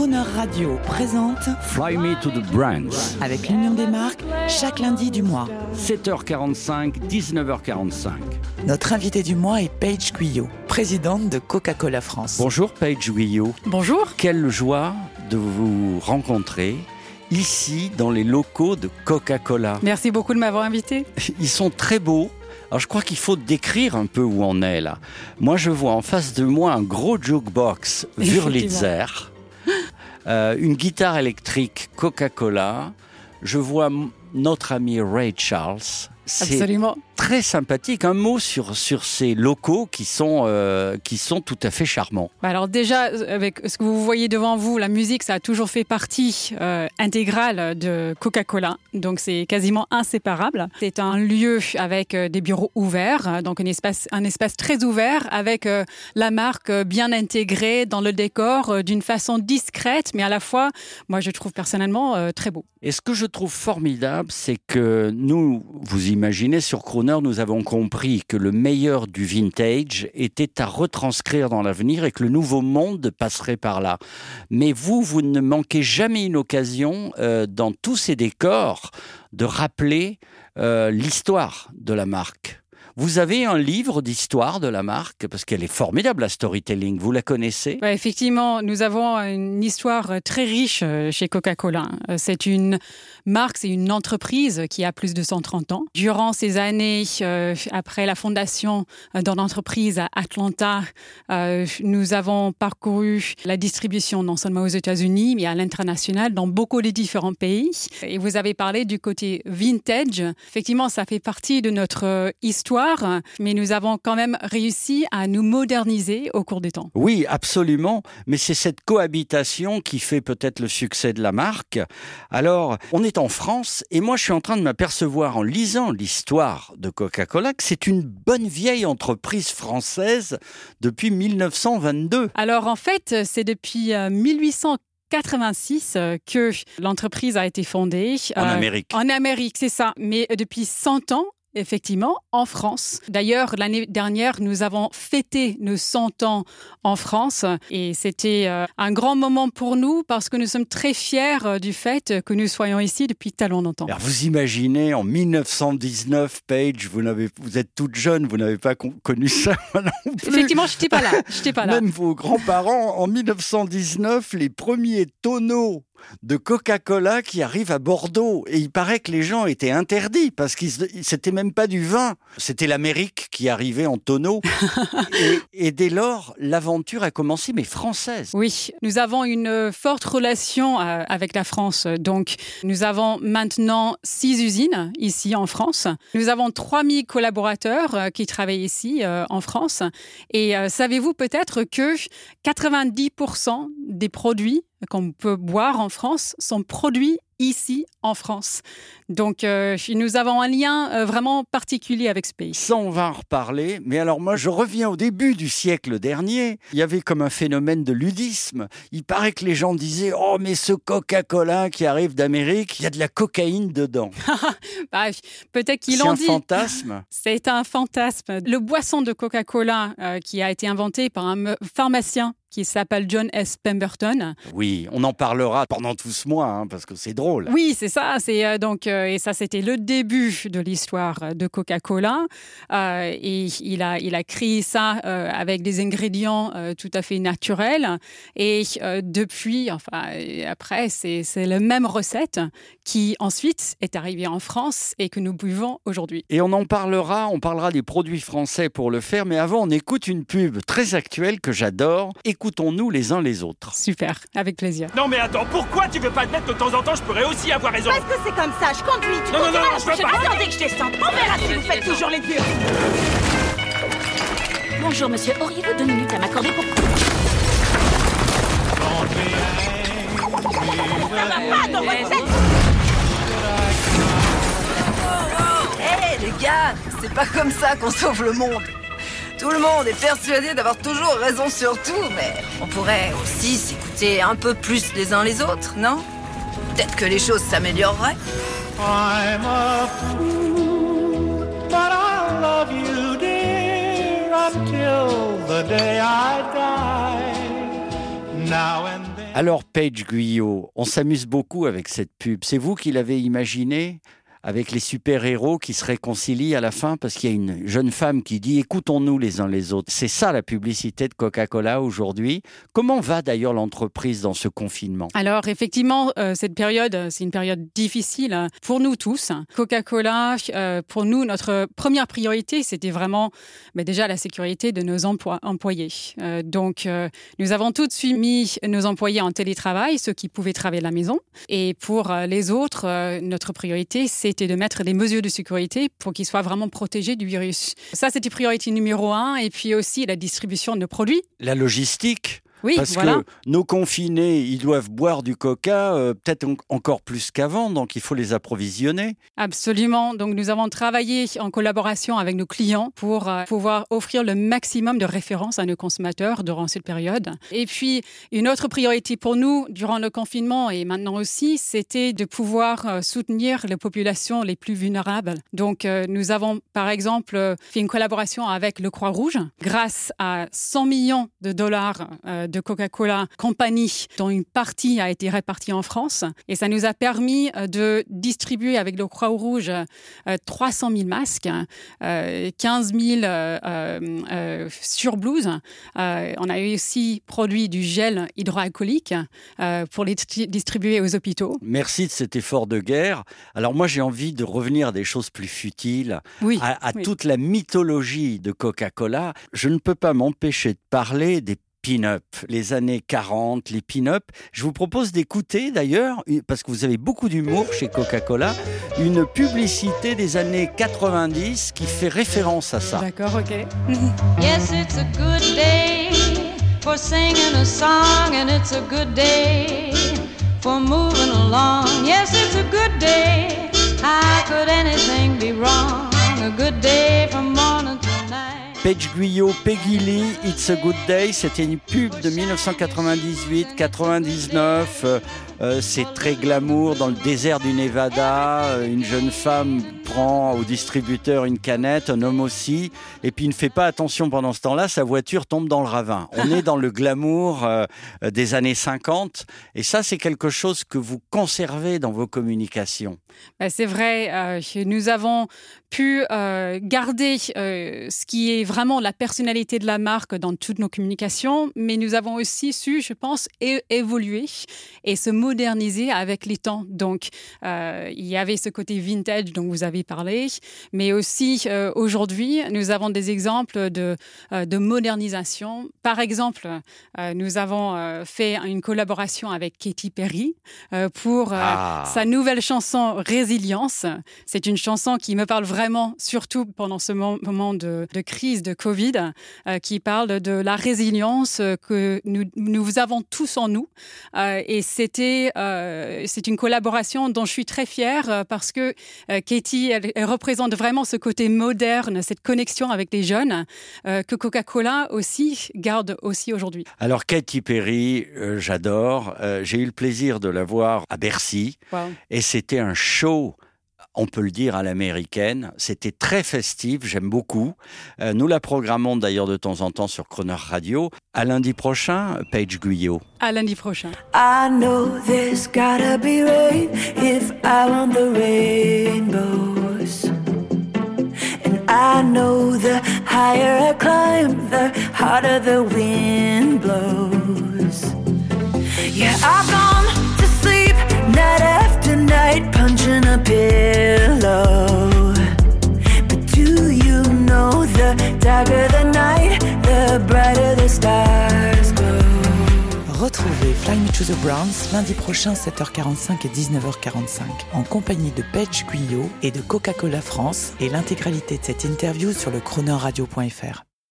Crooner Radio présente Fly Me to the Brands. avec l'Union des marques chaque lundi du mois. 7h45, 19h45. Notre invité du mois est Paige Guyot, présidente de Coca-Cola France. Bonjour Paige Guyot. Bonjour. Quelle joie de vous rencontrer ici dans les locaux de Coca-Cola. Merci beaucoup de m'avoir invité. Ils sont très beaux. Alors je crois qu'il faut décrire un peu où on est là. Moi je vois en face de moi un gros jukebox Wurlitzer, euh, une guitare électrique Coca-Cola. Je vois notre ami Ray Charles. C'est Absolument. très sympathique. Un mot sur, sur ces locaux qui sont, euh, qui sont tout à fait charmants. Bah Alors déjà, avec ce que vous voyez devant vous, la musique, ça a toujours fait partie euh, intégrale de Coca-Cola. Donc c'est quasiment inséparable. C'est un lieu avec euh, des bureaux ouverts, euh, donc un espace, un espace très ouvert avec euh, la marque euh, bien intégrée dans le décor euh, d'une façon discrète, mais à la fois, moi je trouve personnellement euh, très beau. Et ce que je trouve formidable, c'est que nous, vous imaginez, sur Crooner, nous avons compris que le meilleur du vintage était à retranscrire dans l'avenir et que le nouveau monde passerait par là. Mais vous, vous ne manquez jamais une occasion, euh, dans tous ces décors, de rappeler euh, l'histoire de la marque. Vous avez un livre d'histoire de la marque, parce qu'elle est formidable, la storytelling. Vous la connaissez? Effectivement, nous avons une histoire très riche euh, chez Coca-Cola. Euh, C'est une marque, c'est une entreprise qui a plus de 130 ans. Durant ces années, euh, après la fondation euh, de l'entreprise à Atlanta, euh, nous avons parcouru la distribution non seulement aux États-Unis, mais à l'international dans beaucoup de différents pays. Et vous avez parlé du côté vintage. Effectivement, ça fait partie de notre euh, mais nous avons quand même réussi à nous moderniser au cours des temps. Oui, absolument. Mais c'est cette cohabitation qui fait peut-être le succès de la marque. Alors, on est en France et moi, je suis en train de m'apercevoir en lisant l'histoire de Coca-Cola que c'est une bonne vieille entreprise française depuis 1922. Alors en fait, c'est depuis euh, 1886 euh, que l'entreprise a été fondée. En Euh, Amérique. En Amérique, c'est ça. Mais depuis 100 ans, effectivement, en France. D'ailleurs, l'année dernière, nous avons fêté nos 100 ans en France. Et c'était euh, un grand moment pour nous parce que nous sommes très fiers euh, du fait que nous soyons ici depuis tellement longtemps. Alors, vous imaginez, en 1919, Paige, vous, vous êtes toute jeune, vous n'avez pas con- connu ça non plus. Effectivement, je n'étais pas là. Je n'étais pas là. Même vos grands-parents, en 1919, les premiers tonneaux de Coca-Cola qui arrivent à Bordeaux. Et il paraît que les gens étaient interdits parce que c'était même pas du vin. C'était l'Amérique qui arrivait en tonneaux. et, et dès lors, l'aventure a commencé, mais française. Oui, nous avons une euh, forte relation euh, avec la France. Donc, nous avons maintenant six usines ici en France. Nous avons 3000 collaborateurs euh, qui travaillent ici en France. Et savez-vous peut-être que 90% des produits qu'on peut boire en France sont produits ici en France. Donc, euh, nous avons un lien euh, vraiment particulier avec ce pays. Ça, on va en reparler. Mais alors, moi, je reviens au début du siècle dernier. Il y avait comme un phénomène de ludisme. Il paraît que les gens disaient Oh, mais ce Coca-Cola qui arrive d'Amérique, il y a de la cocaïne dedans. Bah, Peut-être qu'ils C'est l'ont un dit. fantasme. C'est un fantasme. Le boisson de Coca-Cola euh, qui a été inventé par un pharmacien qui s'appelle John S. Pemberton. Oui, on en parlera pendant tout ce mois, hein, parce que c'est drôle. Oui, c'est ça. C'est euh, donc euh, et ça c'était le début de l'histoire de Coca-Cola. Euh, et il a il a créé ça avec des ingrédients tout à fait naturels. Et depuis, enfin après, c'est c'est la même recette qui ensuite est arrivée en France et que nous buvons aujourd'hui. Et on en parlera, on parlera des produits français pour le faire, mais avant, on écoute une pub très actuelle que j'adore. Écoutons-nous les uns les autres. Super, avec plaisir. Non mais attends, pourquoi tu veux pas admettre que de temps en temps je pourrais aussi avoir raison? Parce que c'est comme ça, je conduis, tu Non, non, non, la je veux pas. Attendez que je descende. On verra si vous faites toujours les durs. Bonjour monsieur, auriez-vous deux minutes à m'accorder pour... Ça va pas dans votre tête Hé les gars, c'est pas comme ça qu'on sauve le monde. Tout le monde est persuadé d'avoir toujours raison sur tout, mais on pourrait aussi s'écouter un peu plus les uns les autres, non? Peut-être que les choses s'amélioreraient. I'm a fool, but I love you, dear, until the day I die. Now and then. Alors, Paige Guyot, on s'amuse beaucoup avec cette pub. C'est vous qui l'avez imaginée? Avec les super-héros qui se réconcilient à la fin parce qu'il y a une jeune femme qui dit écoutons-nous les uns les autres. C'est ça la publicité de Coca-Cola aujourd'hui. Comment va d'ailleurs l'entreprise dans ce confinement? Alors effectivement, euh, cette période, c'est une période difficile hein, pour nous tous. Coca-Cola, euh, pour nous, notre première priorité, c'était vraiment mais déjà la sécurité de nos employés. Euh, donc nous avons tout de suite mis nos employés en télétravail, ceux qui pouvaient travailler à la maison. Et pour les autres, notre priorité, c'est c'était de mettre des mesures de sécurité pour qu'ils soient vraiment protégés du virus. Ça, c'était priorité numéro un. Et puis aussi la distribution de produits. La logistique oui, Parce que nos confinés, ils doivent boire du coca euh, peut-être encore plus qu'avant, donc il faut les approvisionner. Absolument. Donc nous avons travaillé en collaboration avec nos clients pour euh, pouvoir offrir le maximum de références à nos consommateurs durant cette période. Et puis une autre priorité pour nous durant le confinement et maintenant aussi, c'était de pouvoir euh, soutenir les populations les plus vulnérables. Donc nous avons par exemple fait une collaboration avec le Croix-Rouge grâce à 100 millions de dollars de Coca-Cola Company, dont une partie a été répartie en France. Et ça nous a permis euh, de distribuer avec le Croix-Rouge 300 000 masques, 15 000 surblouses. on a aussi produit du gel hydroalcoolique euh, pour les distribuer aux hôpitaux. Merci de cet effort de guerre. Alors moi, j'ai envie de revenir à des choses plus futiles, oui, à, toute la mythologie de Coca-Cola. Je ne peux pas m'empêcher de parler des pin-up, les années 40, les pin-up. Je vous propose d'écouter d'ailleurs, parce que vous avez beaucoup d'humour chez Coca-Cola, une publicité des années 90 qui fait référence à ça. D'accord, ok. yes, it's a good day for singing a song and it's a good day for moving along. Yes, it's a Page Guyot, Peggy Lee, It's a Good Day, c'était une pub de 1998-99. Euh, c'est très glamour dans le désert du Nevada. Euh, une jeune femme prend au distributeur une canette, un homme aussi, et puis il ne fait pas attention pendant ce temps-là, sa voiture tombe dans le ravin. On est dans le glamour euh, des années 50, et ça c'est quelque chose que vous conservez dans vos communications. Ben, c'est vrai, nous avons pu garder ce qui est vraiment la personnalité de la marque dans toutes nos communications, mais nous avons aussi su, je pense, évoluer et se moderniser avec les temps. Donc, euh, il y avait ce côté vintage dont vous avez parlé, mais aussi euh, aujourd'hui, nous avons des exemples de, euh, de modernisation. Par exemple, nous avons fait une collaboration avec Katy Perry pour ah. sa nouvelle chanson Résilience. C'est une chanson qui me parle vraiment, surtout pendant ce moment de, de crise de Covid, qui parle de la résilience que nous, nous avons tous en nous. et c'était euh, c'est une collaboration dont je suis très fière euh, parce que euh, Elle, représente vraiment ce côté moderne, cette connexion avec les jeunes que Coca-Cola aussi garde aussi aujourd'hui. Alors Katy Perry, j'adore. J'ai eu le plaisir de la voir à Bercy et c'était un show on peut le dire à l'américaine. C'était très festif, j'aime beaucoup. Euh, nous la programmons d'ailleurs de temps en temps sur Croner Radio. À lundi prochain, Paige Guyot. À lundi prochain. I know there's gotta be rain if I want the rainbows. Higher I climb, the harder the wind blows. Yeah, I've gone to sleep night after night, punching a pillow. But do you know the darker the night, the brighter Fly Me to the Browns lundi prochain 7h45 et 19h45 en compagnie de Paige Guyot et de Coca-Cola France et l'intégralité de cette interview sur le chronoradio.fr.